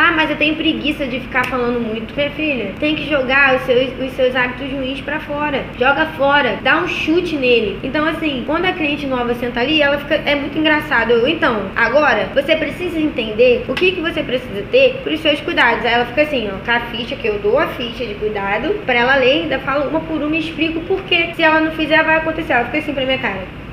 Ah, mas eu tenho preguiça de ficar falando muito. Minha filha, tem que jogar os seus, os seus hábitos ruins pra fora. Joga fora, dá um chute nele. Então, assim, quando a cliente nova senta ali, ela fica. É muito engraçado. Eu, então, agora você precisa entender o que, que você precisa ter para os seus cuidados. Aí ela fica assim, ó, com a ficha que eu dou a ficha de cuidado pra ela ler, ainda falo uma por uma e explico por quê. Se ela não fizer, vai acontecer. Ela fica assim pra minha cara.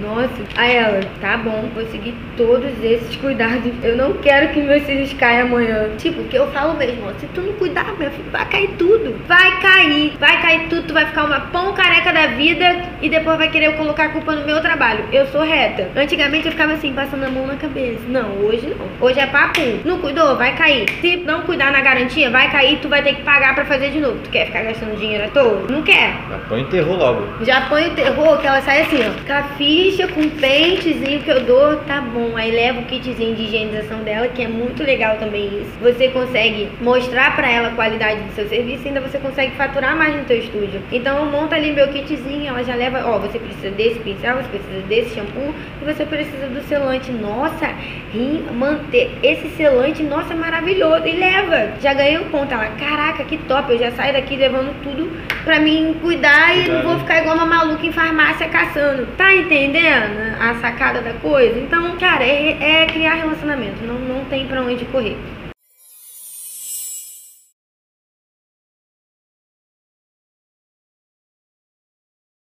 Nossa, aí ela, tá bom, vou seguir todos esses cuidados. Eu não quero que meus filhos caiam amanhã. Tipo, que eu falo mesmo, ó, se tu não cuidar, meu filho, vai cair tudo. Vai cair, vai cair tudo, tu vai ficar uma pão careca da vida e depois vai querer colocar a culpa no meu trabalho. Eu sou reta. Antigamente eu ficava assim, passando a mão na cabeça. Não, hoje não. Hoje é papo. Não cuidou, vai cair. Se não cuidar na garantia, vai cair, tu vai ter que pagar pra fazer de novo. Tu quer ficar gastando dinheiro à toa? Não quer. Já põe o terror logo. Já põe o terror que ela sai assim, ó. Com com o pentezinho que eu dou, tá bom. Aí leva o kitzinho de higienização dela, que é muito legal também isso. Você consegue mostrar pra ela a qualidade do seu serviço e ainda você consegue faturar mais no teu estúdio. Então eu monto ali meu kitzinho, ela já leva, ó, você precisa desse pincel, você precisa desse shampoo e você precisa do selante. Nossa, rim, manter esse selante, nossa, maravilhoso. E leva. Já ganhei um ponto. Ela, caraca, que top. Eu já saio daqui levando tudo pra mim cuidar e não vou ficar igual uma em farmácia caçando. Tá entendendo a sacada da coisa? Então, cara, é, é criar relacionamento. Não, não tem pra onde correr.